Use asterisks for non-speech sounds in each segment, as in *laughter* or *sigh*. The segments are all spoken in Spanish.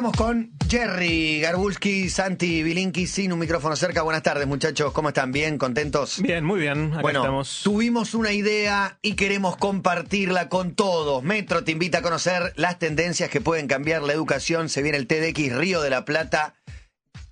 Estamos con Jerry Garbulski, Santi Bilinki, sin un micrófono cerca. Buenas tardes, muchachos. ¿Cómo están? ¿Bien? ¿Contentos? Bien, muy bien. Acá bueno, estamos. tuvimos una idea y queremos compartirla con todos. Metro te invita a conocer las tendencias que pueden cambiar la educación. Se viene el TDX Río de la Plata,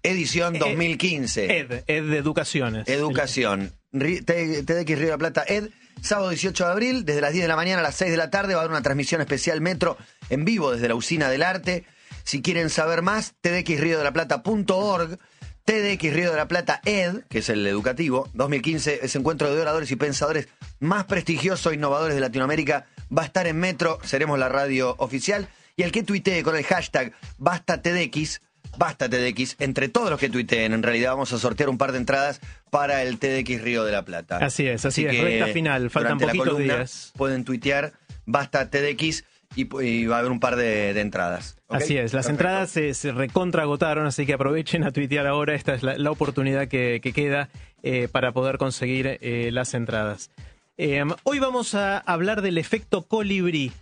edición Eh, 2015. Ed, Ed de Educaciones. Educación. TDX Río de la Plata, Ed. Sábado 18 de abril, desde las 10 de la mañana a las 6 de la tarde, va a haber una transmisión especial Metro en vivo desde la Usina del Arte. Si quieren saber más, tdxrioDeLaPlata.org, TDX Río de la Plata ED, que es el educativo, 2015, ese encuentro de oradores y pensadores más prestigioso e innovadores de Latinoamérica, va a estar en Metro, seremos la radio oficial. Y el que tuitee con el hashtag BastaTDX, Basta TDX, entre todos los que tuiteen, en realidad vamos a sortear un par de entradas para el TDX Río de la Plata. Así es, así es, recta final, faltan poquitos columna días. Pueden tuitear Basta TDX y, va a haber un par de, de entradas. Así es, las Perfecto. entradas se, se recontra agotaron, así que aprovechen a tuitear ahora. Esta es la, la oportunidad que, que queda eh, para poder conseguir eh, las entradas. Eh, hoy vamos a hablar del efecto colibrí.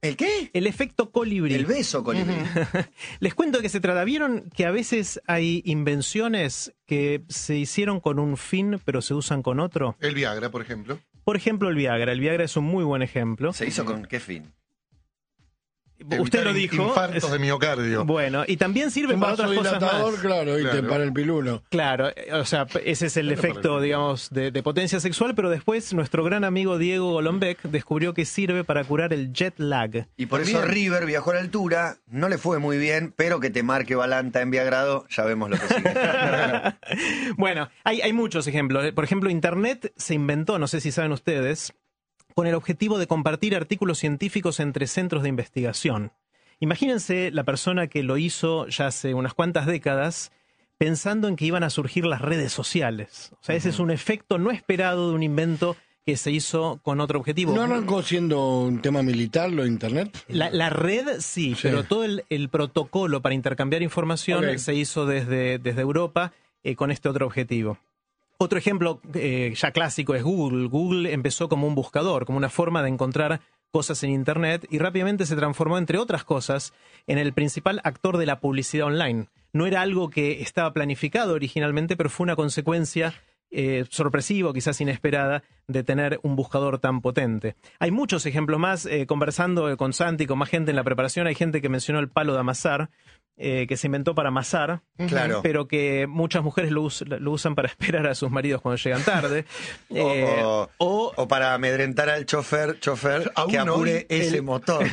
¿El qué? El efecto colibrí. El beso, colibrí. *laughs* Les cuento de qué se trata. ¿Vieron que a veces hay invenciones que se hicieron con un fin pero se usan con otro? El Viagra, por ejemplo. Por ejemplo, el Viagra. El Viagra es un muy buen ejemplo. ¿Se hizo con qué fin? Usted lo dijo. Infartos Es- de miocardio. Bueno, y también sirve Un para otras cosas más. claro, y Claro. para el pilulo. Claro, eh, o sea, ese es el efecto, el- digamos, de, de potencia sexual, pero después nuestro gran amigo Diego Golombek descubrió que sirve para curar el jet lag. Y por eso. River viajó a la altura, no le fue muy bien, pero que te marque Balanta en Viagrado, ya vemos lo que sigue. *laughs* *laughs* Bueno, hay, hay muchos ejemplos. Por ejemplo, Internet se inventó, no sé si saben ustedes, con el objetivo de compartir artículos científicos entre centros de investigación. Imagínense la persona que lo hizo ya hace unas cuantas décadas pensando en que iban a surgir las redes sociales. O sea, ese es un efecto no esperado de un invento que se hizo con otro objetivo. ¿No arrancó siendo un tema militar lo de internet? La, la red sí, Sí. pero todo el, el protocolo para intercambiar información se hizo desde, desde Europa eh, con este otro objetivo. Otro ejemplo eh, ya clásico es Google. Google empezó como un buscador, como una forma de encontrar cosas en Internet y rápidamente se transformó, entre otras cosas, en el principal actor de la publicidad online. No era algo que estaba planificado originalmente, pero fue una consecuencia eh, sorpresiva, o quizás inesperada, de tener un buscador tan potente. Hay muchos ejemplos más, eh, conversando eh, con Santi, con más gente en la preparación, hay gente que mencionó el palo de amasar, eh, que se inventó para amasar, Claro. pero que muchas mujeres lo, us- lo usan para *laughs* esperar a sus maridos cuando llegan tarde. *laughs* Eh, o, o- o para amedrentar al chofer, chofer *laughs* que apure ese el- motor.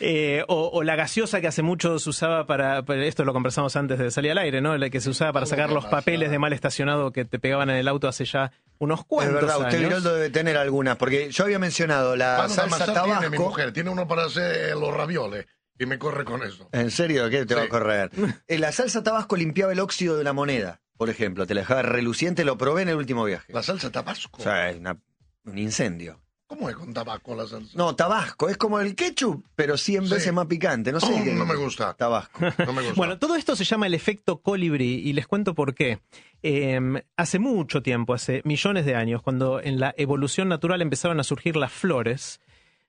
Eh, o, o la gaseosa que hace mucho se usaba para, para- esto lo conversamos antes de salir al aire, ¿no? La que se usaba para ¿Cómo sacar los papeles de mal estacionado que te pegaban en el auto hace ya unos Es cuantos verdad, usted años. Viroldo debe tener algunas, porque yo había mencionado la salsa amasar tiene mi tabasco. mujer. Tiene uno para hacer los ravioles. Y me corre con eso. ¿En serio? ¿Qué te va a correr? *laughs* Eh, La salsa tabasco limpiaba el óxido de la moneda, por ejemplo. Te la dejaba reluciente, lo probé en el último viaje. La salsa tabasco. O sea, es una- un incendio. ¿Cómo es con tabaco la salsa? No, tabasco, es como el ketchup, pero 100 Sí. veces más picante. No sé. Oh, qué- no me gusta. Tabasco. *laughs* No me gusta. Bueno, todo esto se llama el efecto colibrí y les cuento por qué. Eh, hace mucho tiempo, hace millones de años, cuando en la evolución natural empezaron a surgir las flores,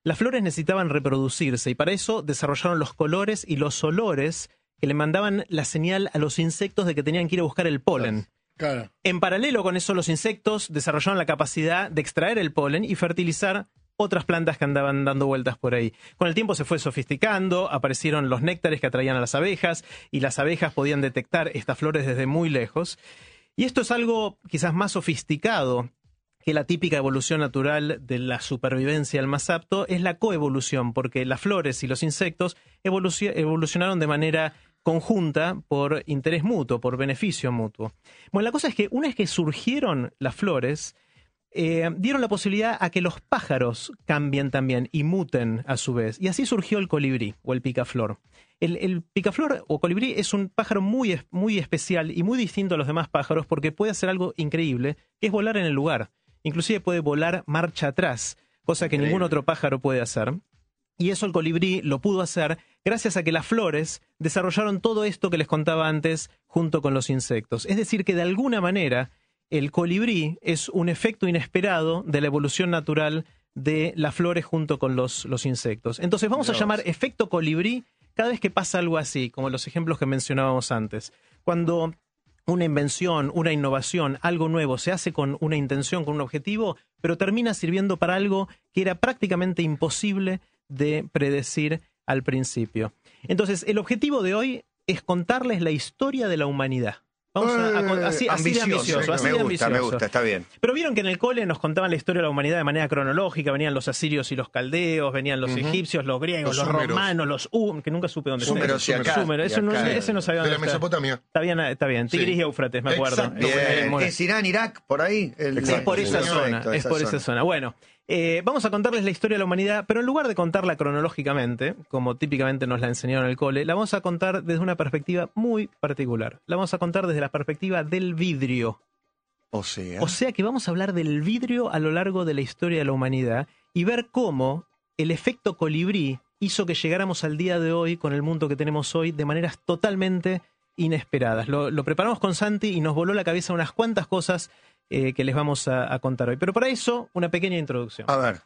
las flores necesitaban reproducirse y para eso desarrollaron los colores y los olores que le mandaban la señal a los insectos de que tenían que ir a buscar el polen. Claro. En paralelo con eso, los insectos desarrollaron la capacidad de extraer el polen y fertilizar otras plantas que andaban dando vueltas por ahí. Con el tiempo se fue sofisticando, aparecieron los néctares que atraían a las abejas y las abejas podían detectar estas flores desde muy lejos. Y esto es algo quizás más sofisticado que la típica evolución natural de la supervivencia al más apto, es la coevolución, porque las flores y los insectos evoluci- evolucionaron de manera conjunta por interés mutuo, por beneficio mutuo. Bueno, la cosa es que una vez que surgieron las flores, eh, dieron la posibilidad a que los pájaros cambien también y muten a su vez. Y así surgió el colibrí o el picaflor. El, el picaflor o colibrí es un pájaro muy, muy especial y muy distinto a los demás pájaros porque puede hacer algo increíble, que es volar en el lugar. Inclusive puede volar marcha atrás, cosa que ningún otro pájaro puede hacer. Y eso el colibrí lo pudo hacer gracias a que las flores desarrollaron todo esto que les contaba antes junto con los insectos. Es decir, que de alguna manera el colibrí es un efecto inesperado de la evolución natural de las flores junto con los, los insectos. Entonces vamos a llamar efecto colibrí cada vez que pasa algo así, como los ejemplos que mencionábamos antes, cuando una invención, una innovación, algo nuevo se hace con una intención, con un objetivo, pero termina sirviendo para algo que era prácticamente imposible de predecir al principio. Entonces, el objetivo de hoy es contarles la historia de la humanidad. Vamos a, a Eh, así, así de ambicioso, así me de gusta, me ambicioso. gusta, está bien. Pero vieron que en el cole nos contaban la historia de la humanidad de manera cronológica, venían los asirios y los caldeos, venían los egipcios, los griegos, Los los, romanos, los um, que nunca supe dónde Súmeros y acá, Súmeros, eso no- acá. ese no sabía De la dónde está. Mesopotamia. Está bien, está bien. Tigris Sí. y Éufrates, me acuerdo. Exacto. Bien. ¿Es Irán, Irak, por ahí? El- Es por esa Perfecto, zona, es por esa zona. Bueno, eh, vamos a contarles la historia de la humanidad, pero en lugar de contarla cronológicamente, como típicamente nos la enseñaron en el cole, la vamos a contar desde una perspectiva muy particular. La vamos a contar desde la perspectiva del vidrio. O sea, O sea que vamos a hablar del vidrio a lo largo de la historia de la humanidad y ver cómo el efecto colibrí hizo que llegáramos al día de hoy con el mundo que tenemos hoy de maneras totalmente inesperadas. Lo, lo preparamos con Santi y nos voló la cabeza unas cuantas cosas eh, que les vamos a, a contar hoy. Pero para eso, una pequeña introducción. a ver.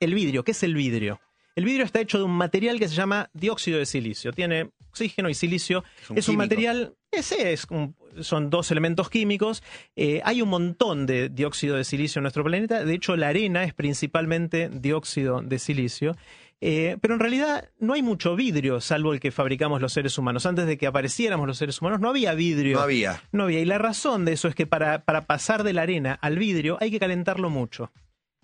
El vidrio, ¿qué es el vidrio? El vidrio está hecho de un material que se llama dióxido de silicio. Tiene oxígeno y silicio. Es un Es un químico. material, ese es un- son dos elementos químicos. Eh, hay un montón de dióxido de silicio en nuestro planeta. De hecho, la arena es principalmente dióxido de silicio. Eh, pero en realidad no hay mucho vidrio, salvo el que fabricamos los seres humanos. Antes de que apareciéramos los seres humanos, no había vidrio. No había. No había. Y la razón de eso es que para, para pasar de la arena al vidrio hay que calentarlo mucho.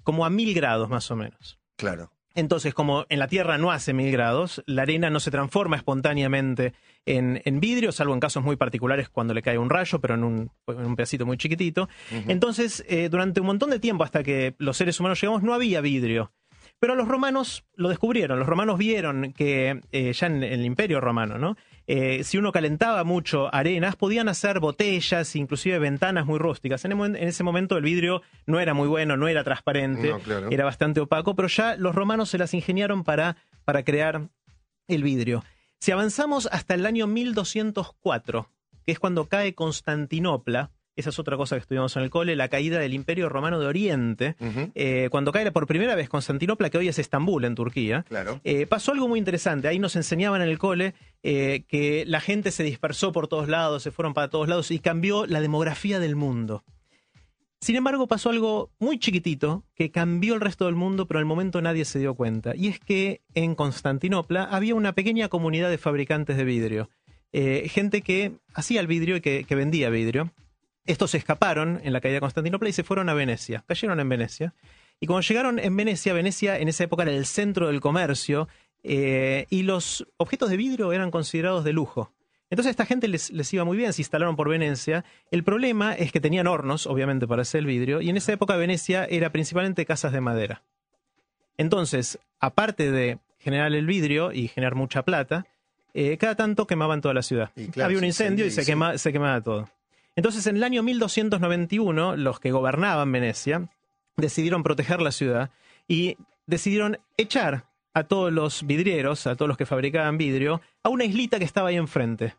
Como a mil grados más o menos. Claro. Entonces, como en la Tierra no hace mil grados, la arena no se transforma espontáneamente en, en vidrio, salvo en casos muy particulares cuando le cae un rayo, pero en un, en un pedacito muy chiquitito. Entonces, eh, durante un montón de tiempo, hasta que los seres humanos llegamos, no había vidrio. Pero los romanos lo descubrieron. Los romanos vieron que eh, ya en, en el Imperio Romano, ¿no? Eh, si uno calentaba mucho arenas, podían hacer botellas, inclusive ventanas muy rústicas. En, el momen- en ese momento el vidrio no era muy bueno, no era transparente, No, claro. era bastante opaco, pero ya los romanos se las ingeniaron para, para crear el vidrio. Si avanzamos hasta el año 1204, que es cuando cae Constantinopla, esa es otra cosa que estudiamos en el cole, la caída del Imperio Romano de Oriente, eh, cuando cae por primera vez Constantinopla, que hoy es Estambul, en Turquía, Claro. eh, pasó algo muy interesante. Ahí nos enseñaban en el cole eh, que la gente se dispersó por todos lados, se fueron para todos lados y cambió la demografía del mundo. Sin embargo, pasó algo muy chiquitito que cambió el resto del mundo, pero al momento nadie se dio cuenta. Y es que en Constantinopla había una pequeña comunidad de fabricantes de vidrio. Gente que hacía el vidrio y que, que vendía vidrio. Estos se escaparon en la caída de Constantinopla y se fueron a Venecia. Cayeron en Venecia. Y cuando llegaron en Venecia, Venecia en esa época era el centro del comercio eh, y los objetos de vidrio eran considerados de lujo. Entonces a esta gente les, les iba muy bien, se instalaron por Venecia. El problema es que tenían hornos, obviamente, para hacer el vidrio, y en esa época Venecia era principalmente casas de madera. Entonces, aparte de generar el vidrio y generar mucha plata, eh, cada tanto quemaban toda la ciudad. Y claro, Había un incendio y se, quema- se quemaba todo. Entonces, en el año 1291, los que gobernaban Venecia decidieron proteger la ciudad y decidieron echar a todos los vidrieros, a todos los que fabricaban vidrio, a una islita que estaba ahí enfrente.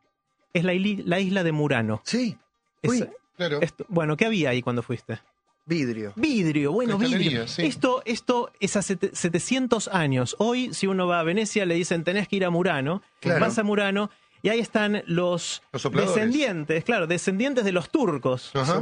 Es la, isla de Murano. Sí. Es- Claro. esto- bueno, ¿qué había ahí cuando fuiste? vidrio. Vidrio, bueno, vidrio. sí. Esto, esto es hace te- 700 años. Hoy, si uno va a Venecia, le dicen tenés que ir a Murano. Claro. Vas a Murano y ahí están los, descendientes, claro, descendientes de los turcos. Ajá.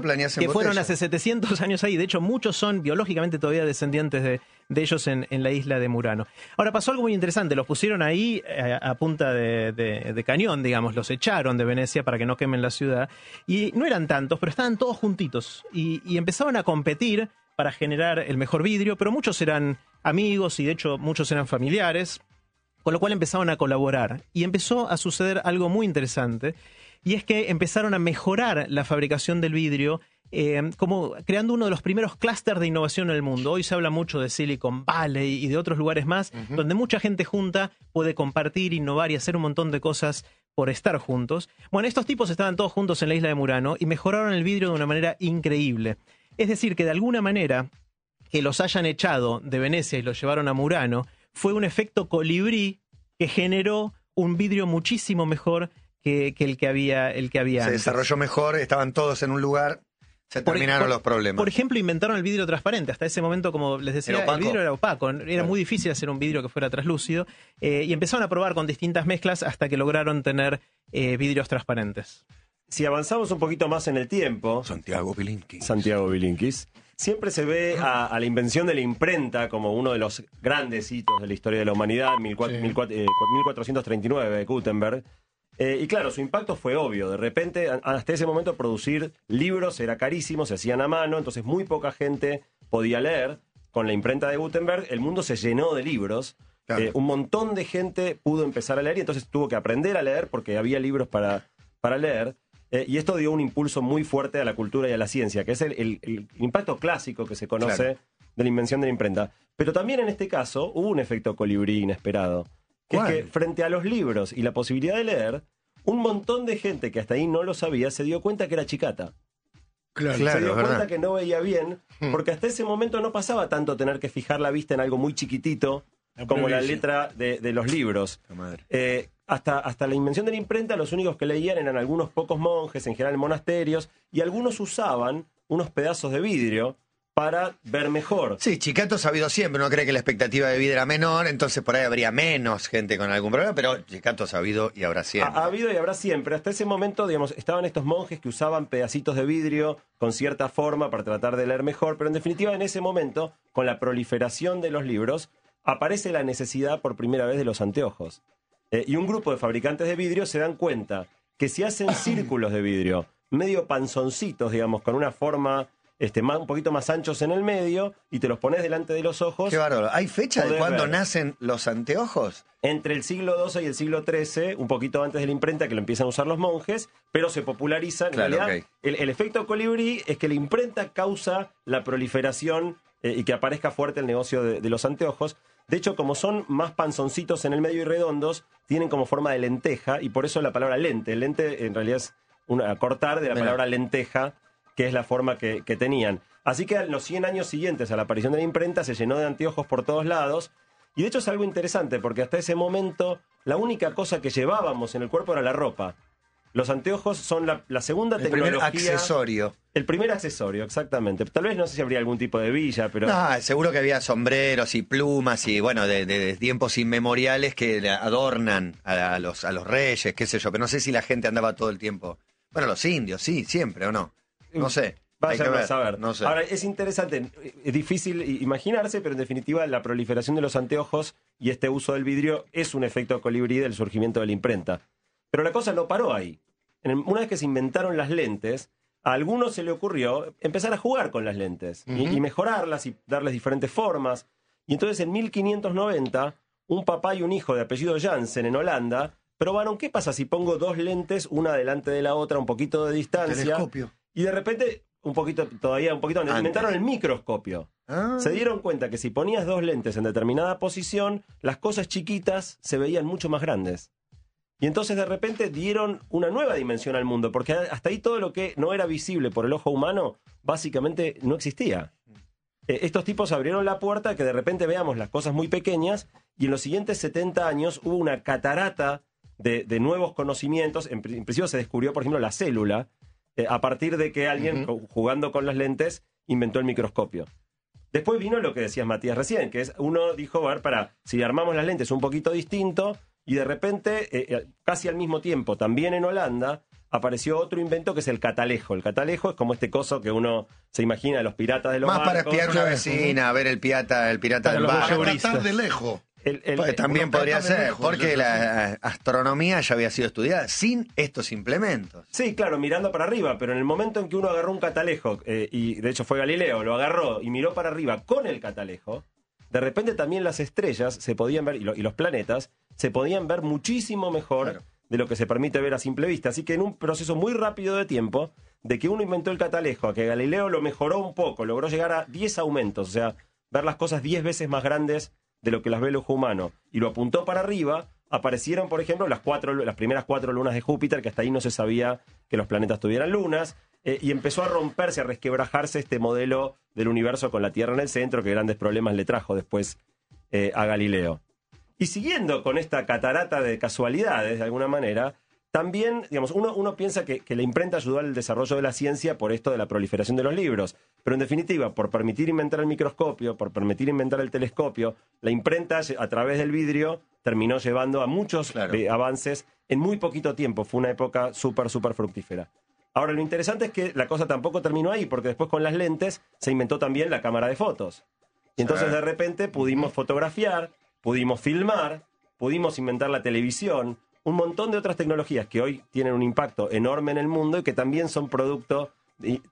Que fueron hace 700 años ahí. De hecho, muchos son biológicamente todavía descendientes de, de ellos en, en la isla de Murano. Ahora, pasó algo muy interesante. Los pusieron ahí eh, a, punta de, de- de cañón, digamos. Los echaron de Venecia para que no quemen la ciudad. Y no eran tantos, pero estaban todos juntitos. Y, y empezaban a competir para generar el mejor vidrio, pero muchos eran amigos y de hecho muchos eran familiares. Con lo cual empezaron a colaborar. Y empezó a suceder algo muy interesante. Y es que empezaron a mejorar la fabricación del vidrio, eh, como creando uno de los primeros clústeres de innovación en el mundo. Hoy se habla mucho de Silicon Valley y de otros lugares más, donde mucha gente junta puede compartir, innovar y hacer un montón de cosas por estar juntos. Bueno, estos tipos estaban todos juntos en la isla de Murano y mejoraron el vidrio de una manera increíble. Es decir, que de alguna manera que los hayan echado de Venecia y los llevaron a Murano fue un efecto colibrí que generó un vidrio muchísimo mejor que, que el que había, el que había Se antes. desarrolló mejor, estaban todos en un lugar. Se Por- terminaron por- los problemas. Por ejemplo, inventaron el vidrio transparente. Hasta ese momento, como les decía, el vidrio era opaco. Era muy difícil hacer un vidrio que fuera translúcido. eh, y empezaron a probar con distintas mezclas hasta que lograron tener eh, vidrios transparentes. Si avanzamos un poquito más en el tiempo, Santiago Pilinki. Santiago Bilinkis, siempre se ve a, a la invención de la imprenta como uno de los grandes hitos de la historia de la humanidad, 1400 Sí. 1400, eh, 1439 de Gutenberg. Eh, y claro, su impacto fue obvio. De repente, hasta ese momento, producir libros era carísimo, se hacían a mano, entonces muy poca gente podía leer. Con la imprenta de Gutenberg, el mundo se llenó de libros. Claro. Eh, un montón de gente pudo empezar a leer y entonces tuvo que aprender a leer porque había libros para, para leer. Eh, y esto dio un impulso muy fuerte a la cultura y a la ciencia, que es el, el- el impacto clásico que se conoce Claro. de la invención de la imprenta. Pero también en este caso hubo un efecto colibrí inesperado. Que ¿Cuál? es que frente a los libros y la posibilidad de leer, un montón de gente que hasta ahí no lo sabía se dio cuenta que era chicata. Claro. Se dio verdad. cuenta que no veía bien, porque hasta ese momento no pasaba tanto tener que fijar la vista en algo muy chiquitito como la letra de, de los libros. La madre. Eh, hasta, hasta la invención de la imprenta, los únicos que leían eran algunos pocos monjes, en general en monasterios, y algunos usaban unos pedazos de vidrio para ver mejor. Sí, Chicato ha sabido siempre, uno cree que la expectativa de vida era menor, entonces por ahí habría menos gente con algún problema, pero Chicato ha sabido y habrá Ha, siempre. ha habido y habrá siempre. Hasta ese momento, digamos, estaban estos monjes que usaban pedacitos de vidrio con cierta forma para tratar de leer mejor, pero en definitiva, en ese momento, con la proliferación de los libros, aparece la necesidad por primera vez de los anteojos. Eh, y un grupo de fabricantes de vidrio se dan cuenta que si hacen *coughs* círculos de vidrio, medio panzoncitos, digamos, con una forma este, más, un poquito más anchos en el medio, y te los pones delante de los ojos, Qué bárbaro. ¿Hay fecha de cuándo nacen los anteojos? entre el siglo XII y el siglo XIII, un poquito antes de la imprenta que lo empiezan a usar los monjes, pero se populariza. En Claro, realidad, el efecto colibrí es que la imprenta causa la proliferación eh, y que aparezca fuerte el negocio de, de los anteojos. De hecho, como son más panzoncitos en el medio y redondos, tienen como forma de lenteja y por eso la palabra lente. Lente en realidad es una, cortar de la palabra lenteja, que es la forma que, que tenían. Así que en los 100 años siguientes a la aparición de la imprenta se llenó de anteojos por todos lados. Y de hecho es algo interesante porque hasta ese momento la única cosa que llevábamos en el cuerpo era la ropa. Los anteojos son la, la segunda El primer tecnología. accesorio. El primer accesorio, exactamente. Tal vez no sé si habría algún tipo de villa, pero. No, seguro que había sombreros y plumas y bueno, de, de- de tiempos inmemoriales que adornan a, a los, a los reyes, qué sé yo, pero no sé si la gente andaba todo el tiempo. Bueno, los indios, sí, siempre, ¿o no? No sé. Vaya a ver, saber. No sé. Ahora, es interesante, es difícil imaginarse, pero en definitiva la proliferación de los anteojos y este uso del vidrio es un efecto colibrí del surgimiento de la imprenta. Pero la cosa no paró ahí. Una vez que se inventaron las lentes, a algunos se le ocurrió empezar a jugar con las lentes y- y, mejorarlas y darles diferentes formas. Y entonces en 1590, un papá y un hijo de apellido Jansen en Holanda probaron qué pasa si pongo dos lentes una delante de la otra, un poquito de distancia. Telescopio. Y de repente, un poquito, todavía un poquito, Antes. inventaron el microscopio. Ah. Se dieron cuenta que si ponías dos lentes en determinada posición, las cosas chiquitas se veían mucho más grandes. Y entonces de repente dieron una nueva dimensión al mundo, porque hasta ahí todo lo que no era visible por el ojo humano, básicamente no existía. Eh, estos tipos abrieron la puerta a que de repente veamos las cosas muy pequeñas y en los siguientes 70 años hubo una catarata de, de nuevos conocimientos. En, pri- en principio se descubrió, por ejemplo, la célula, eh, a partir de que alguien, jugando con las lentes, inventó el microscopio. Después vino lo que decías Matías recién, que es uno dijo, a ver, para, si armamos las lentes un poquito distinto, y de repente, eh, eh, casi al mismo tiempo, también en Holanda, apareció otro invento que es el catalejo. El catalejo es como este coso que uno se imagina de los piratas de los Más para espiar una vecina, a ver el pirata, el pirata del los bar. Para tratar de lejos. El- el- Pues también uno podría ser, lejos, porque la eh, astronomía ya había sido estudiada sin estos implementos. Sí, claro, mirando para arriba, pero en el momento en que uno agarró un catalejo, eh, y de hecho fue Galileo, lo agarró y miró para arriba con el catalejo, de repente también las estrellas se podían ver, y, lo- y los planetas, se podían ver muchísimo mejor Claro. de lo que se permite ver a simple vista. Así que en un proceso muy rápido de tiempo, de que uno inventó el catalejo, a que Galileo lo mejoró un poco, logró llegar a 10 aumentos, o sea, ver las cosas 10 veces más grandes de lo que las ve el ojo humano, y lo apuntó para arriba, aparecieron, por ejemplo, las, cuatro, las primeras cuatro lunas de Júpiter, que hasta ahí no se sabía que los planetas tuvieran lunas, eh, y empezó a romperse, a resquebrajarse este modelo del universo con la Tierra en el centro, que grandes problemas le trajo después eh, a Galileo. Y siguiendo con esta catarata de casualidades, de alguna manera, también, digamos, uno, uno piensa que, que la imprenta ayudó al desarrollo de la ciencia por esto de la proliferación de los libros, pero en definitiva, por permitir inventar el microscopio, por permitir inventar el telescopio, la imprenta a través del vidrio terminó llevando a muchos Claro. eh, avances en muy poquito tiempo. Fue una época súper, súper fructífera. Ahora, lo interesante es que la cosa tampoco terminó ahí, porque después con las lentes se inventó también la cámara de fotos. Y entonces de repente pudimos fotografiar, pudimos filmar, pudimos inventar la televisión, un montón de otras tecnologías que hoy tienen un impacto enorme en el mundo y que también son producto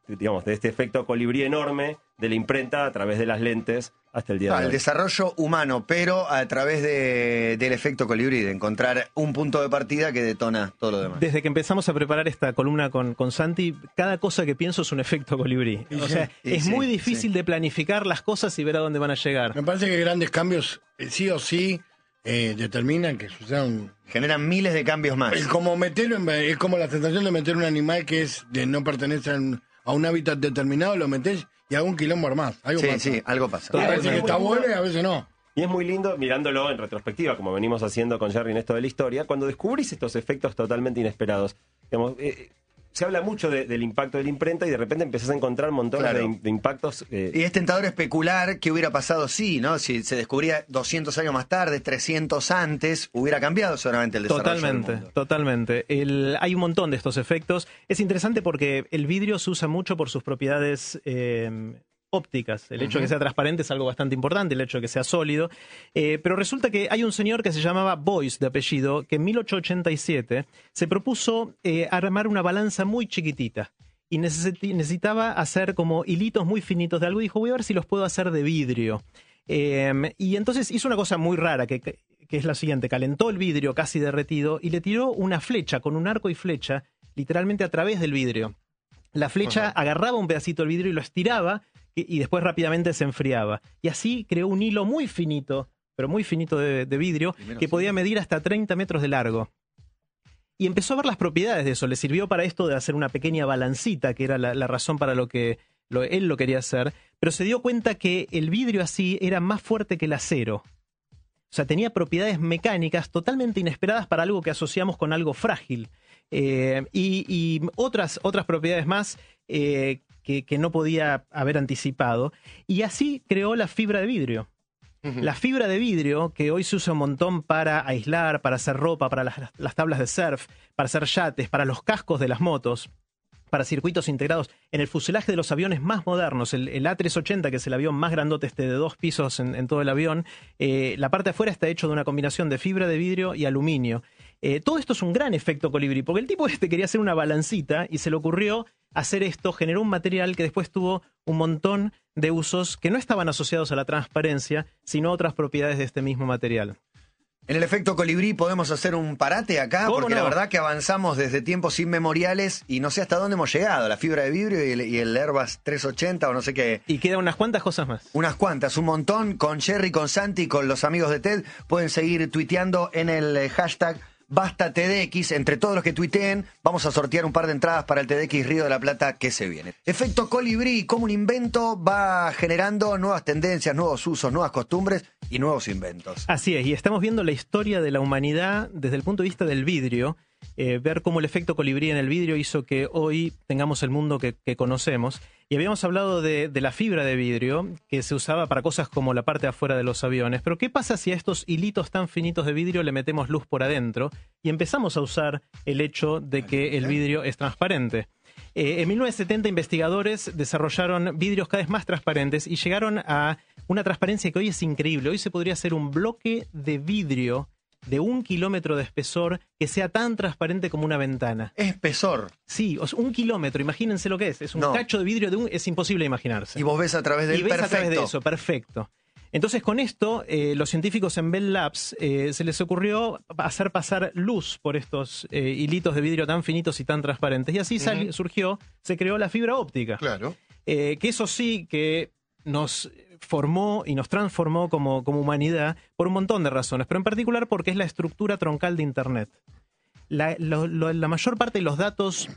digamos, de este efecto colibrí enorme de la imprenta a través de las lentes hasta el día Ah, de el hoy. desarrollo humano, pero a través de- del efecto colibrí, de encontrar un punto de partida que detona todo lo demás. Desde que empezamos a preparar esta columna con, con Santi, cada cosa que pienso es un efecto colibrí. O sea, es sí, muy difícil sí. de planificar las cosas y ver a dónde van a llegar. Me parece que grandes cambios eh, sí o sí eh, determinan que sucedan. Generan miles de cambios más. Es como meterlo en- es como la sensación de meter un animal que es de no pertenecer a un, a un hábitat determinado, lo metés y hago un quilombo armás. Algo Sí, pasa. sí, algo pasa. A veces que está bueno y a veces no. Y es muy lindo mirándolo en retrospectiva, como venimos haciendo con Jerry en esto de la historia, cuando descubrís estos efectos totalmente inesperados. Digamos, eh, se habla mucho de- del impacto de la imprenta y de repente empezás a encontrar montones Claro. de, de impactos. eh, Y es tentador especular qué hubiera pasado si, ¿no? Si se descubría 200 años más tarde, 300 antes, hubiera cambiado seguramente el desarrollo del Totalmente, mundo. totalmente. El- hay un montón de estos efectos. Es interesante porque el vidrio se usa mucho por sus propiedades eh, ópticas. El hecho de que sea transparente es algo bastante importante, el hecho de que sea sólido. Eh, pero resulta que hay un señor que se llamaba Boyce de apellido, que en 1887 se propuso eh, armar una balanza muy chiquitita. Y necesitaba hacer como hilitos muy finitos de algo. Y dijo, voy a ver si los puedo hacer de vidrio. Eh, y entonces hizo una cosa muy rara, que, que es la siguiente. Calentó el vidrio casi derretido y le tiró una flecha con un arco y flecha literalmente a través del vidrio. La flecha agarraba un pedacito del vidrio y lo estiraba y, y después rápidamente se enfriaba. Y así creó un hilo muy finito, pero muy finito de, de vidrio, que podía medir hasta 30 metros de largo. Y empezó a ver las propiedades de eso. Le sirvió para esto de hacer una pequeña balancita, que era la, la razón para lo que lo- él lo quería hacer. Pero se dio cuenta que el vidrio así era más fuerte que el acero. O sea, tenía propiedades mecánicas totalmente inesperadas para algo que asociamos con algo frágil. Eh, y y otras, otras propiedades más eh, que, que no podía haber anticipado. Y así creó la fibra de vidrio. La fibra de vidrio, que hoy se usa un montón para aislar, para hacer ropa, para las, las tablas de surf, para hacer yates, para los cascos de las motos, para circuitos integrados en el fuselaje de los aviones más modernos, el, el A380, que es el avión más grandote este de dos pisos en, en todo el avión, eh, la parte de afuera está hecho de una combinación de fibra de vidrio y aluminio. Eh, todo esto es un gran efecto colibrí, porque el tipo este quería hacer una balancita y se le ocurrió hacer esto, generó un material que después tuvo un montón de usos que no estaban asociados a la transparencia, sino a otras propiedades de este mismo material. En el efecto colibrí podemos hacer un parate acá, ¿Cómo porque la verdad que avanzamos desde tiempos inmemoriales y no sé hasta dónde hemos llegado. La fibra de vidrio y el, y el Airbus 380 o no sé qué. Y quedan unas cuantas cosas más. Unas cuantas, un montón. Con Jerry, con Santi, con los amigos de TED. Pueden seguir tuiteando en el hashtag Basta TDX. Entre todos los que tuiteen, vamos a sortear un par de entradas para el TDX Río de la Plata que se viene. Efecto colibrí, como un invento va generando nuevas tendencias, nuevos usos, nuevas costumbres y nuevos inventos. Así es, y estamos viendo la historia de la humanidad desde el punto de vista del vidrio, eh, ver cómo el efecto colibrí en el vidrio hizo que hoy tengamos el mundo que, que conocemos. Y habíamos hablado de, de la fibra de vidrio, que se usaba para cosas como la parte de afuera de los aviones, pero ¿qué pasa si a estos hilitos tan finitos de vidrio le metemos luz por adentro y empezamos a usar el hecho de que el vidrio es transparente? Eh, en 1970 investigadores desarrollaron vidrios cada vez más transparentes y llegaron a una transparencia que hoy es increíble. Hoy se podría hacer un bloque de vidrio de un kilómetro de espesor que sea tan transparente como una ventana. Espesor. Sí, o sea, un kilómetro, imagínense lo que es. Es un No. cacho de vidrio de un... Es imposible imaginarse. Y vos ves a través del Y ves perfecto. a través de eso, perfecto. Entonces, con esto, eh, los científicos en Bell Labs eh, se les ocurrió hacer pasar luz por estos eh, hilitos de vidrio tan finitos y tan transparentes. Y así surgió, se creó la fibra óptica. Claro. Que eso sí que nos formó y nos transformó como, como humanidad por un montón de razones, pero en particular porque es la estructura troncal de Internet. La, la mayor parte de los datos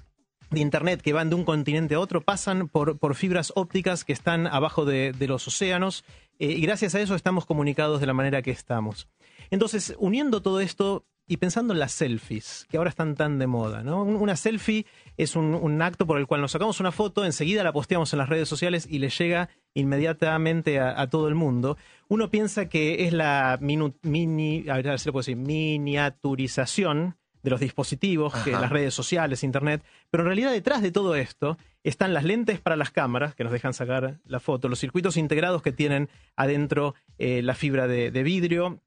de Internet que van de un continente a otro pasan por, por fibras ópticas que están abajo de, de los océanos eh, y gracias a eso estamos comunicados de la manera que estamos. Entonces, uniendo todo esto, y pensando en las selfies, que ahora están tan de moda. ¿no? Un- Una selfie es un, un acto por el cual nos sacamos una foto, enseguida la posteamos en las redes sociales y le llega inmediatamente a, a todo el mundo. Uno piensa que es la minu- mini, a ver si lo puedo decir, miniaturización de los dispositivos, que las redes sociales, internet, pero en realidad detrás de todo esto están las lentes para las cámaras que nos dejan sacar la foto, los circuitos integrados que tienen adentro eh, la fibra de, de vidrio,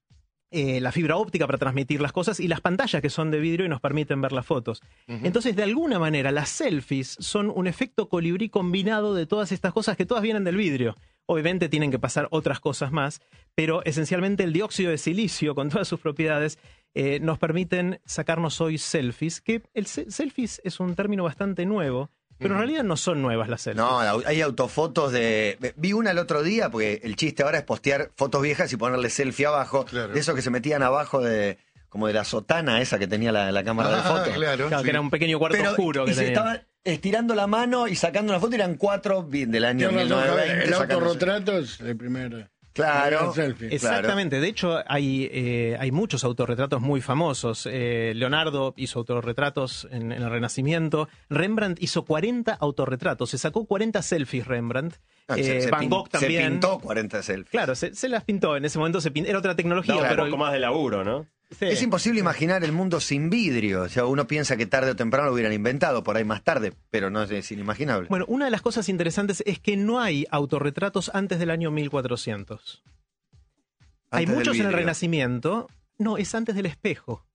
eh, la fibra óptica para transmitir las cosas y las pantallas que son de vidrio y nos permiten ver las fotos. Entonces, de alguna manera, las selfies son un efecto colibrí combinado de todas estas cosas que todas vienen del vidrio. Obviamente tienen que pasar otras cosas más, pero esencialmente el dióxido de silicio, con todas sus propiedades, eh, nos permiten sacarnos hoy selfies, que el se- selfies es un término bastante nuevo, pero en realidad no son nuevas las selfies. No, hay autofotos de. Vi una el otro día, porque el chiste ahora es postear fotos viejas y ponerle selfie abajo. Claro. De esos que se metían abajo de. como de la sotana esa que tenía la, la cámara de Ah, fotos. claro. Claro, sí. que era un pequeño cuarto Pero, oscuro y que se tenía. estaban estirando la mano y sacando una foto y eran cuatro bien, del año Tienes razón, Javier, 1920. el autorretrato es el primer. Claro. Exactamente, de hecho hay, eh, hay muchos autorretratos muy famosos. Eh, Leonardo hizo autorretratos en, en el Renacimiento, Rembrandt hizo 40 autorretratos, se sacó 40 selfies Rembrandt, Ah, Eh, se- se Van pin- Gogh también. Se pintó 40 selfies. Claro, se, se las pintó, en ese momento se pin- era otra tecnología, No, pero un poco más de laburo, ¿no? Sí. Es imposible imaginar el mundo sin vidrio. O sea, uno piensa que tarde o temprano lo hubieran inventado, por ahí más tarde, pero no es, inimaginable. Bueno, una de las cosas interesantes es que no hay autorretratos antes del año 1400. hay Antes del muchos en el. Renacimiento. No, es antes del espejo.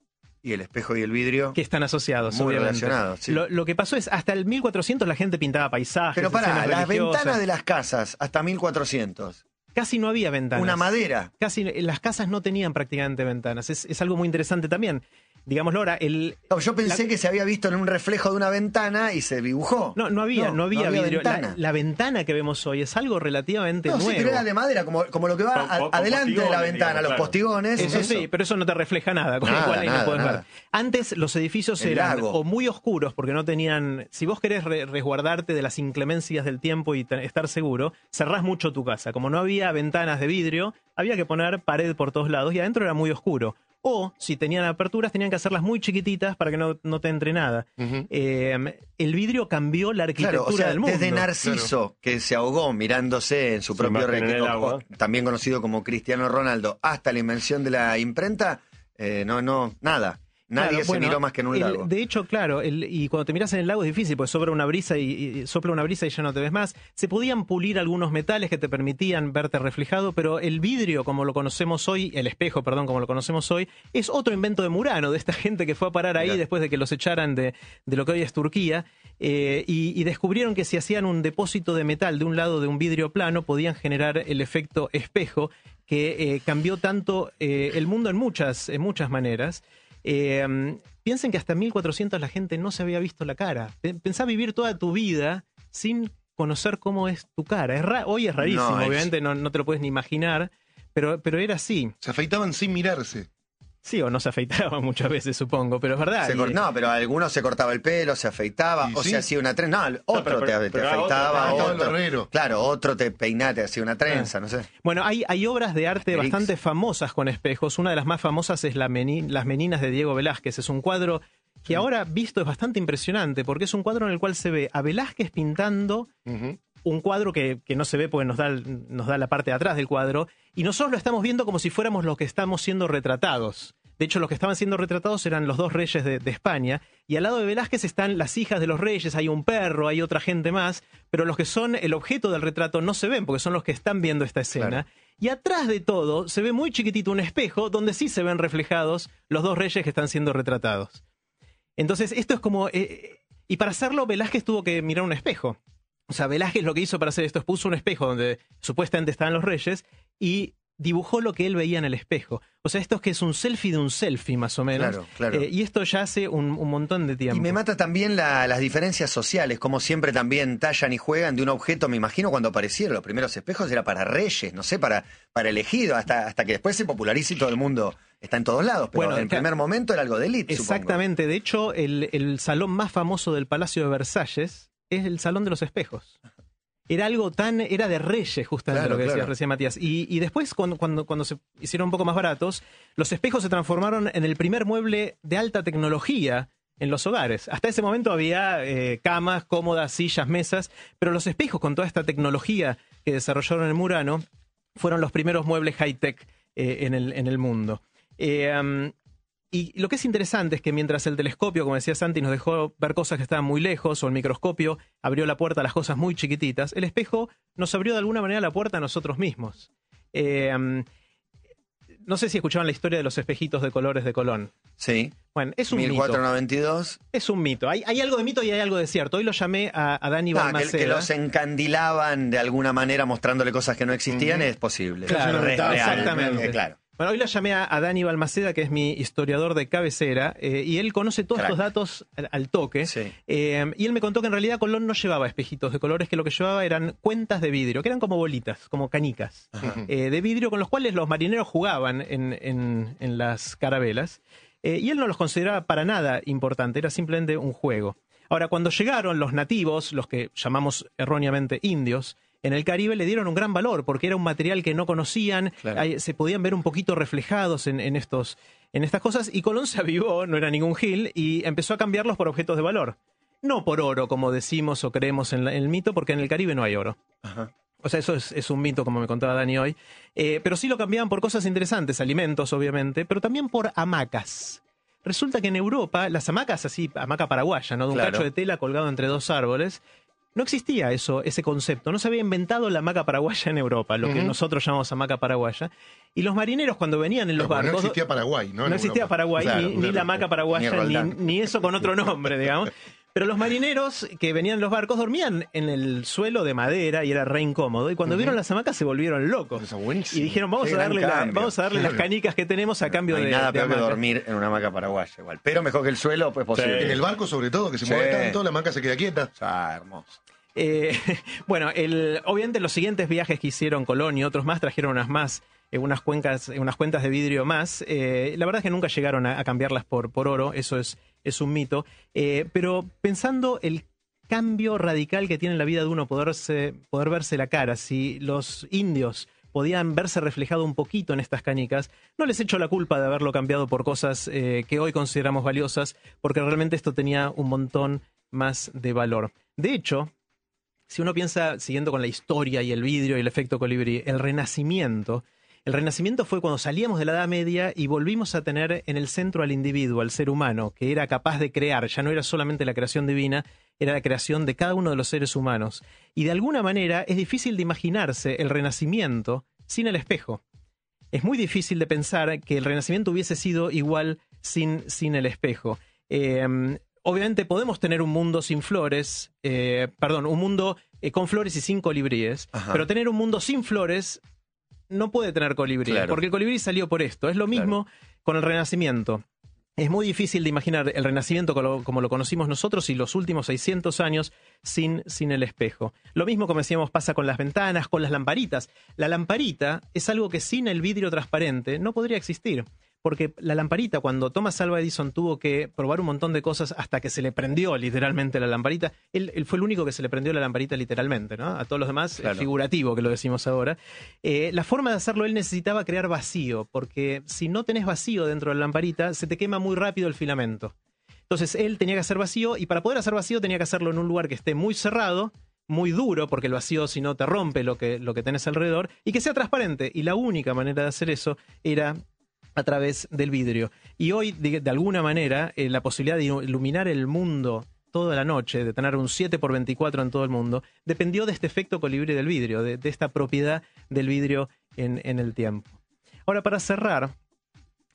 Y el espejo y el vidrio. que están asociados, Muy obviamente. relacionados, sí. Lo, lo que pasó es, hasta el 1400 la gente pintaba paisajes, Pero pará, escenas las religiosas. ventanas de las casas hasta 1400. Casi no había ventanas. Una madera. Casi, las casas no tenían prácticamente ventanas. Es, es algo muy interesante también. Digámoslo ahora, el... No, yo pensé La- que se había visto en un reflejo de una ventana y se dibujó. No, no había, no, había, vidrio. La- ventana. La, ventana que vemos hoy es algo relativamente No, sí, nuevo. pero era de madera, como, como lo que va Con- a- con- con adelante de la ventana, digamos, los claro. postigones. Eso, eso. sí, pero eso no te refleja nada, con Nada, lo cual ahí nada, no puedes nada. ver. Antes los edificios El eran lago. o muy oscuros porque no tenían. Si vos querés re- resguardarte de las inclemencias del tiempo y estar seguro, cerrás mucho tu casa. Como no había ventanas de vidrio, había que poner pared por todos lados y adentro era muy oscuro. O si tenían aperturas, tenían que hacerlas muy chiquititas para que no, no te entre nada. Eh, el vidrio cambió la arquitectura Claro, o sea, del mundo. desde Narciso, que se ahogó mirándose en su propio agua. también conocido como Cristiano Ronaldo, hasta la invención de la imprenta, eh, no, no, nada. Nadie Claro, se bueno, miró más que en un el- lago. De hecho, claro, el- y cuando te miras en el lago es difícil, pues sobra una brisa y, y- sopla una brisa y ya no te ves más. Se podían pulir algunos metales que te permitían verte reflejado, pero el vidrio, como lo conocemos hoy, el espejo, perdón, como lo conocemos hoy, es otro invento de Murano, de esta gente que fue a parar ahí Mirá. después de que los echaran de, de lo que hoy es Turquía, eh, y, y descubrieron que si hacían un depósito de metal de un lado de un vidrio plano, podían generar el efecto espejo que eh, cambió tanto eh, el mundo en muchas, en muchas maneras. Eh, piensen que hasta 1400 la gente no se había visto la cara. Pe- Pensá vivir toda tu vida sin conocer cómo es tu cara. Es ra- hoy es rarísimo, No, es- obviamente no, no te lo puedes ni imaginar, pero, pero era así. Se afeitaban sin mirarse. Sí, o no se afeitaba *laughs* muchas veces, supongo, pero es verdad. Se Y- cor- no, pero algunos se cortaba el pelo, se afeitaba, o sí. se hacía una trenza. No, otro pero- te, pero- te pero era otro, afeitaba, ah, otro. barbero. Claro, otro te peinaba, te hacía una trenza, no sé. Bueno, hay, hay obras de arte Asterix. bastante famosas con espejos. Una de las más famosas es la Meni- Las Meninas de Diego Velázquez. Es un cuadro que ahora visto es bastante impresionante porque es un cuadro en el cual se ve a Velázquez pintando. Un cuadro que, que no se ve porque nos da, nos da la parte de atrás del cuadro y nosotros lo estamos viendo como si fuéramos los que estamos siendo retratados. De hecho, los que estaban siendo retratados eran los dos reyes de, de España y al lado de Velázquez están las hijas de los reyes, hay un perro, hay otra gente más, pero los que son el objeto del retrato no se ven porque son los que están viendo esta escena. Claro. Y atrás de todo se ve muy chiquitito un espejo donde sí se ven reflejados los dos reyes que están siendo retratados. Entonces, esto es como... eh, y para hacerlo, Velázquez tuvo que mirar un espejo. O sea, Velázquez lo que hizo para hacer esto es puso un espejo donde supuestamente estaban los reyes y dibujó lo que él veía en el espejo. O sea, esto es que es un selfie de un selfie, más o menos. Claro, claro. Eh, y esto ya hace un, un montón de tiempo. Y me mata también la- las diferencias sociales, como siempre también tallan y juegan de un objeto. Me imagino cuando aparecieron los primeros espejos era para reyes, no sé, para, para elegidos, hasta, hasta que después se populariza y todo el mundo está en todos lados. Pero Bueno, en el primer momento era algo de supongo. Exactamente. De hecho, el, el salón más famoso del Palacio de Versalles es el Salón de los Espejos. era algo tan, era de reyes justamente Claro, lo que decía claro. recién Matías. Y, y después, cuando, cuando, cuando se hicieron un poco más baratos, los espejos se transformaron en el primer mueble de alta tecnología en los hogares. Hasta ese momento había eh, camas, cómodas, sillas, mesas, pero los espejos con toda esta tecnología que desarrollaron en Murano fueron los primeros muebles high-tech eh, en, el, en el mundo. Eh, um, y lo que es interesante es que mientras el telescopio, como decía Santi, nos dejó ver cosas que estaban muy lejos, o el microscopio abrió la puerta a las cosas muy chiquititas, el espejo nos abrió de alguna manera la puerta a nosotros mismos. Eh, um, no sé si escuchaban la historia de los espejitos de colores de Colón. Sí. Bueno, es un mito. 1492. Es un mito. Hay, hay algo de mito y hay algo de cierto. Hoy lo llamé a, a Dani Ah, que, que los encandilaban de alguna manera mostrándole cosas que no existían es posible. Claro, Es real, exactamente. eh, claro. Bueno, hoy lo llamé a, a Dani Balmaceda, que es mi historiador de cabecera, eh, y él conoce todos Crack. estos datos al, al toque. Sí. Eh, y él me contó que en realidad Colón no llevaba espejitos de colores, que lo que llevaba eran cuentas de vidrio, que eran como bolitas, como canicas eh, de vidrio, con los cuales los marineros jugaban en, en- en las carabelas. Y él no los consideraba para nada importante, era simplemente un juego. Ahora, cuando llegaron los nativos, los que llamamos erróneamente indios, en el Caribe le dieron un gran valor porque era un material que no conocían, Claro. se podían ver un poquito reflejados en, en estos, en estas cosas y Colón se avivó, no era ningún gil, y empezó a cambiarlos por objetos de valor. No por oro, como decimos o creemos en, la- en el mito, porque en el Caribe no hay oro. Ajá. O sea, eso es, es un mito, como me contaba Dani hoy. Eh, pero sí lo cambiaban por cosas interesantes, alimentos, obviamente, pero también por hamacas. Resulta que en Europa, las hamacas, así, hamaca paraguaya, ¿no? De un Claro. cacho de tela colgado entre dos árboles, no existía eso, ese concepto. No se había inventado la hamaca paraguaya en Europa, lo que nosotros llamamos hamaca paraguaya. Y los marineros, cuando venían en los Pero no barcos. existía Paraguay, ¿no? No existía. Paraguay, Claro, ni, la hamaca paraguaya, Ni ni eso con otro nombre, digamos. *laughs* Pero los marineros que venían en los barcos dormían en el suelo de madera y era re incómodo. Y cuando vieron las hamacas se volvieron locos. Eso, buenísimo. Y dijeron, vamos Qué a darle, la- vamos a darle las canicas que tenemos a cambio no hay de, nada de peor que hamaca". dormir en una hamaca paraguaya igual. Pero mejor que el suelo, pues posible. En el barco, sobre todo, que se Sí. mueve tanto, la manca se queda quieta. Ah, hermoso. Eh, *laughs* bueno, el, obviamente los siguientes viajes que hicieron Colón y otros más trajeron unas más, eh, unas cuencas, unas cuentas de vidrio más. Eh, la verdad es que nunca llegaron a, a cambiarlas por, por oro, eso es, es un mito. Eh, pero pensando el cambio radical que tiene en la vida de uno poderse, poder verse la cara, si los indios podían verse reflejado un poquito en estas canicas, no les echo la culpa de haberlo cambiado por cosas eh, que hoy consideramos valiosas, porque realmente esto tenía un montón más de valor. De hecho, si uno piensa, siguiendo con la historia y el vidrio y el efecto colibrí, el renacimiento, el renacimiento fue cuando salíamos de la Edad Media y volvimos a tener en el centro al individuo, al ser humano, que era capaz de crear, ya no era solamente la creación divina, era la creación de cada uno de los seres humanos. Y de alguna manera es difícil de imaginarse el renacimiento sin el espejo. Es muy difícil de pensar que el renacimiento hubiese sido igual sin, sin el espejo. Eh, obviamente podemos tener un mundo sin flores, eh, perdón, un mundo eh, con flores y sin colibríes, Ajá. pero tener un mundo sin flores no puede tener colibrí, Claro. porque el colibrí salió por esto. Es lo mismo con el Renacimiento. Es muy difícil de imaginar el Renacimiento como lo, como lo conocimos nosotros y los últimos 600 años sin, sin el espejo. Lo mismo, como decíamos, pasa con las ventanas, con las lamparitas. La lamparita es algo que sin el vidrio transparente no podría existir. Porque la lamparita, cuando Thomas Alva Edison tuvo que probar un montón de cosas hasta que se le prendió literalmente la lamparita, él, él fue el único que se le prendió la lamparita literalmente, ¿no? A todos los demás, eh, Claro. figurativo que lo decimos ahora. Eh, la forma de hacerlo, él necesitaba crear vacío, porque si no tenés vacío dentro de la lamparita, se te quema muy rápido el filamento. Entonces él tenía que hacer vacío y para poder hacer vacío tenía que hacerlo en un lugar que esté muy cerrado, muy duro, porque el vacío si no te rompe lo que, lo que tenés alrededor, y que sea transparente. Y la única manera de hacer eso era a través del vidrio. Y hoy, de, alguna manera, eh, la posibilidad de iluminar el mundo toda la noche, de tener un 7 por 24 en todo el mundo, dependió de este efecto colibrí del vidrio, de, esta propiedad del vidrio en, el tiempo. Ahora, para cerrar,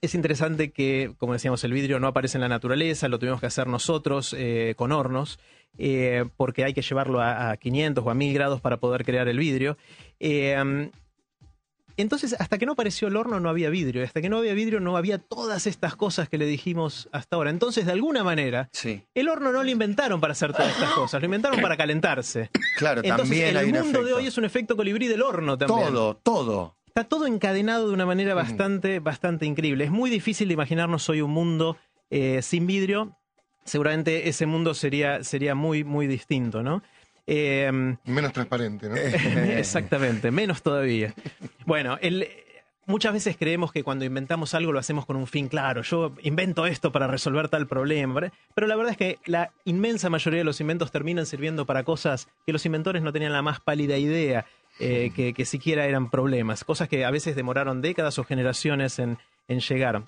es interesante que, como decíamos, el vidrio no aparece en la naturaleza, lo tuvimos que hacer nosotros eh, con hornos, eh, porque hay que llevarlo a, a 500 o a 1000 grados para poder crear el vidrio. Entonces, hasta que no apareció el horno no había vidrio, hasta que no había vidrio no había todas estas cosas que le dijimos hasta ahora. Entonces, de alguna manera, Sí, el horno no lo inventaron para hacer todas estas cosas, lo inventaron para calentarse. claro, Entonces, también hay el un mundo de hoy es un efecto colibrí del horno también Todo, todo. está todo encadenado de una manera bastante, bastante increíble. Es muy difícil de imaginarnos hoy un mundo eh, sin vidrio. Seguramente ese mundo sería, sería muy, muy distinto, ¿no? Eh, Menos transparente, ¿no? *laughs* *laughs* Exactamente, menos todavía. Bueno, el- muchas veces creemos que cuando inventamos algo lo hacemos con un fin claro. Yo invento esto para resolver tal problema. ¿verdad? Pero la verdad es que la inmensa mayoría de los inventos terminan sirviendo para cosas que los inventores no tenían la más pálida idea. eh, que, que siquiera eran problemas, cosas que a veces demoraron décadas o generaciones en, en llegar.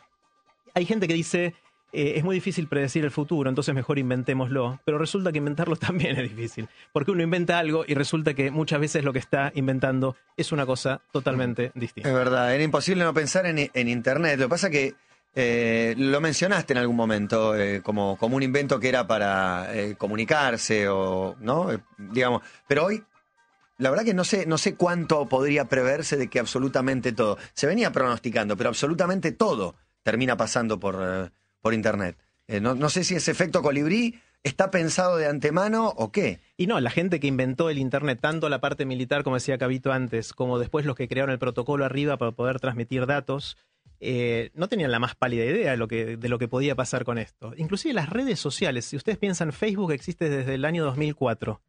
Hay gente que dice, eh, es muy difícil predecir el futuro, entonces mejor inventémoslo. Pero resulta que inventarlo *laughs* también es difícil. Porque uno inventa algo y resulta que muchas veces lo que está inventando es una cosa totalmente distinta. Es verdad, era imposible no pensar en, en Internet. Lo que pasa que eh, lo mencionaste en algún momento eh, como, como un invento que era para comunicarse o, ¿no? Digamos, pero hoy, la verdad que no sé, no sé cuánto podría preverse de que absolutamente todo. Se venía pronosticando, pero absolutamente todo termina pasando por, por Internet. Eh, no, no sé si ese efecto colibrí está pensado de antemano o qué. Y no, la gente que inventó el Internet, tanto la parte militar, como decía Cabito antes, como después los que crearon el protocolo arriba para poder transmitir datos, eh, no tenían la más pálida idea de lo, que, de lo que podía pasar con esto. Inclusive las redes sociales, si ustedes piensan, Facebook existe desde el año 2004.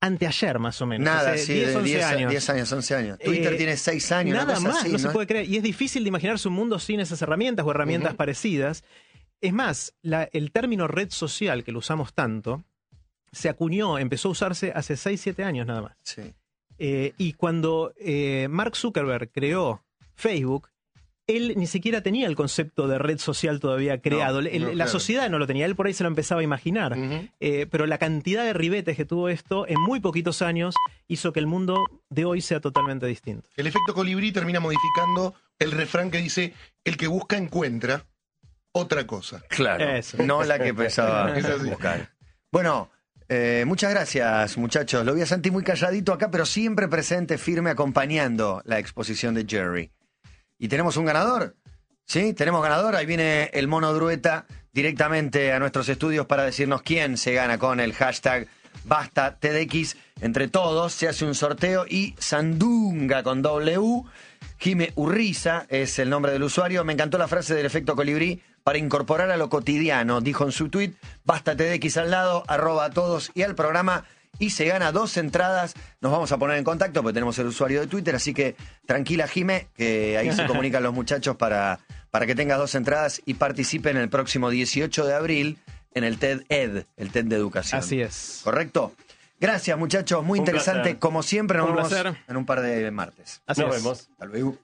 Anteayer, más o menos. Nada, hace sí, 10, de 11 10 años. 10 años, 11 años. Twitter Eh, tiene 6 años. Nada más, así, no, se puede creer. Y es difícil de imaginarse un mundo sin esas herramientas o herramientas parecidas. Es más, la- el término red social, que lo usamos tanto, se acuñó, empezó a usarse hace 6, 7 años nada más. Sí. Eh, y cuando eh, Mark Zuckerberg creó Facebook, él ni siquiera tenía el concepto de red social todavía creado. No, la claro. sociedad no lo tenía, él por ahí se lo empezaba a imaginar. Eh, pero la cantidad de ribetes que tuvo esto en muy poquitos años hizo que el mundo de hoy sea totalmente distinto. El efecto colibrí termina modificando el refrán que dice, el que busca encuentra otra cosa. Claro. Eso. No la que pensaba *laughs* buscar. Bueno, eh, muchas gracias, muchachos. Lo vi a Santi muy calladito acá, pero siempre presente, firme, acompañando la exposición de Jerry. ¿Y tenemos un ganador? Sí, tenemos ganador. Ahí viene el mono Drueta directamente a nuestros estudios para decirnos quién se gana con el hashtag Basta TDX. Entre todos se hace un sorteo y Sandunga con W. Jime Urriza es el nombre del usuario. Me encantó la frase del efecto colibrí para incorporar a lo cotidiano. Dijo en su tweet, basta TDX al lado, arroba a todos y al programa. Y se gana dos entradas. Nos vamos a poner en contacto porque tenemos el usuario de Twitter. Así que tranquila, Jime, que ahí se *laughs* comunican los muchachos para, para que tengas dos entradas y participen el próximo 18 de abril en el TED Ed, el TED de Educación. Así es. ¿Correcto? Gracias, muchachos. Muy Un interesante. placer. Como siempre, nos Un vemos placer. en un par de martes. Así Nos es. vemos. Hasta luego.